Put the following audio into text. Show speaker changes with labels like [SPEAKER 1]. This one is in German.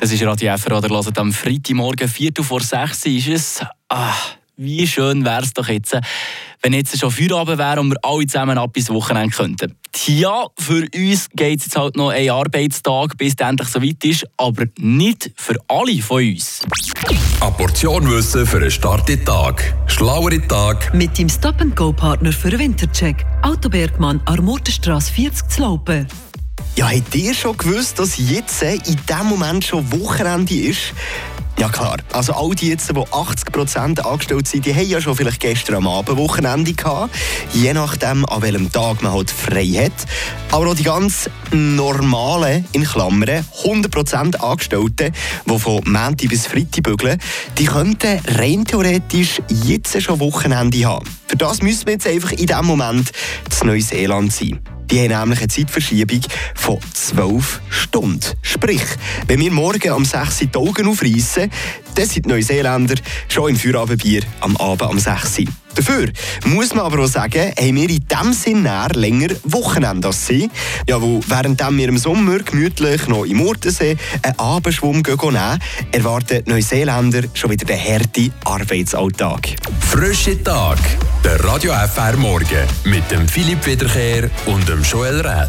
[SPEAKER 1] Das ist Radio FR oder hört am Freitagmorgen, Viertel vor sechs ist es. Ah, wie schön wäre es doch jetzt, wenn jetzt schon Feierabend wäre und wir alle zusammen ab ins Wochenende könnten. Ja, für uns geht es jetzt halt noch ein Arbeitstag, bis es endlich soweit ist, aber nicht für alle von uns.
[SPEAKER 2] Eine Portion Wissen für einen starken Tag. Schlauere Tag.
[SPEAKER 3] Mit dem Stop-and-Go-Partner für den Wintercheck. Autobergmann, Armortenstrasse 40 zu Laupen.
[SPEAKER 4] Ja, habt ihr schon gewusst, dass jetzt in diesem Moment schon Wochenende ist? Ja klar, also all die jetzt, die 80% angestellt sind, die haben ja schon vielleicht gestern am Abend Wochenende gehabt, je nachdem, an welchem Tag man halt frei hat. Aber auch die ganz normalen, in Klammern, 100% Angestellten, die von Montag bis Freitag bügeln, die könnten rein theoretisch jetzt schon Wochenende haben. Für das müssen wir jetzt einfach in diesem Moment zu Neuseeland sein. Die haben nämlich eine Zeitverschiebung von 12 Stunden. Sprich, wenn wir morgen um 6 Uhr die Augen aufreißen, dann sind die Neuseeländer schon im Feierabendbier am Abend um 6 Uhr. Dafür muss man aber auch sagen, haben wir in diesem Sinne länger Wochenende als sie. Ja, wo während wir im Sommer gemütlich noch im Urtensee einen Abendschwumm nehmen, erwarten Neuseeländer schon wieder den harten Arbeitsalltag.
[SPEAKER 2] Frische Tag. Der Radio FR Morgen mit dem Philipp Wiederkehr und dem Joel Rätz.